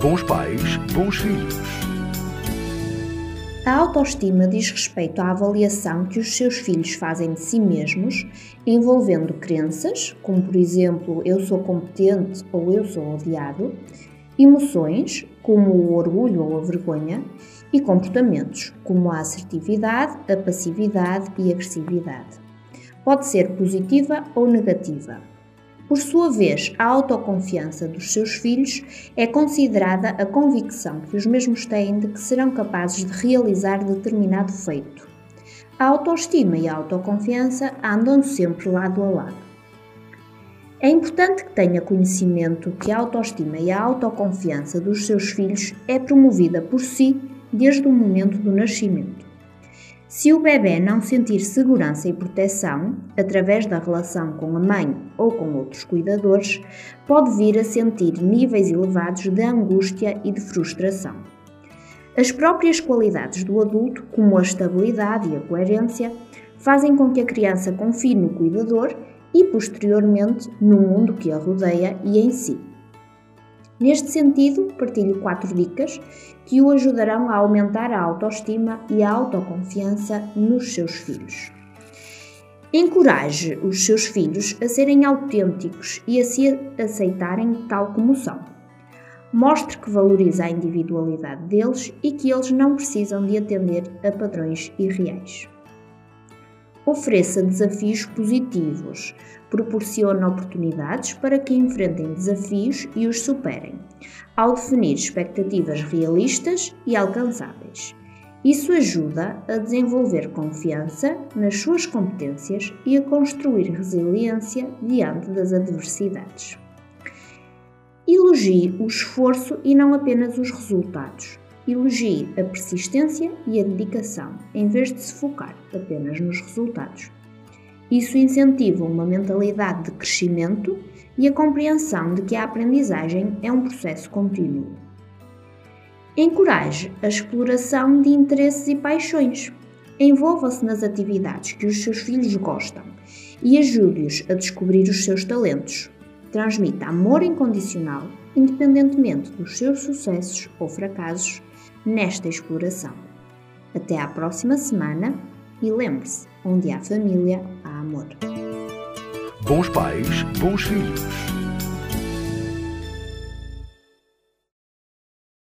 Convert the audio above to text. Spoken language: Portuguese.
Bons pais, bons filhos. A autoestima diz respeito à avaliação que os seus filhos fazem de si mesmos, envolvendo crenças, como por exemplo eu sou competente ou eu sou odiado, emoções, como o orgulho ou a vergonha, e comportamentos, como a assertividade, a passividade e a agressividade. Pode ser positiva ou negativa. Por sua vez, a autoconfiança dos seus filhos é considerada a convicção que os mesmos têm de que serão capazes de realizar determinado feito. A autoestima e a autoconfiança andam sempre lado a lado. É importante que tenha conhecimento que a autoestima e a autoconfiança dos seus filhos é promovida por si desde o momento do nascimento. Se o bebê não sentir segurança e proteção, através da relação com a mãe ou com outros cuidadores, pode vir a sentir níveis elevados de angústia e de frustração. As próprias qualidades do adulto, como a estabilidade e a coerência, fazem com que a criança confie no cuidador e, posteriormente, no mundo que a rodeia e em si. Neste sentido, partilho quatro dicas que o ajudarão a aumentar a autoestima e a autoconfiança nos seus filhos. Encoraje os seus filhos a serem autênticos e a se aceitarem tal como são. Mostre que valoriza a individualidade deles e que eles não precisam de atender a padrões irreais. Ofereça desafios positivos, proporcione oportunidades para que enfrentem desafios e os superem, ao definir expectativas realistas e alcançáveis. Isso ajuda a desenvolver confiança nas suas competências e a construir resiliência diante das adversidades. Elogie o esforço e não apenas os resultados. Elogie a persistência e a dedicação, em vez de se focar apenas nos resultados. Isso incentiva uma mentalidade de crescimento e a compreensão de que a aprendizagem é um processo contínuo. Encoraje a exploração de interesses e paixões. Envolva-se nas atividades que os seus filhos gostam e ajude-os a descobrir os seus talentos. Transmita amor incondicional, independentemente dos seus sucessos ou fracassos nesta exploração. Até à próxima semana e lembre-se: onde há família, há amor. Bons pais, bons filhos.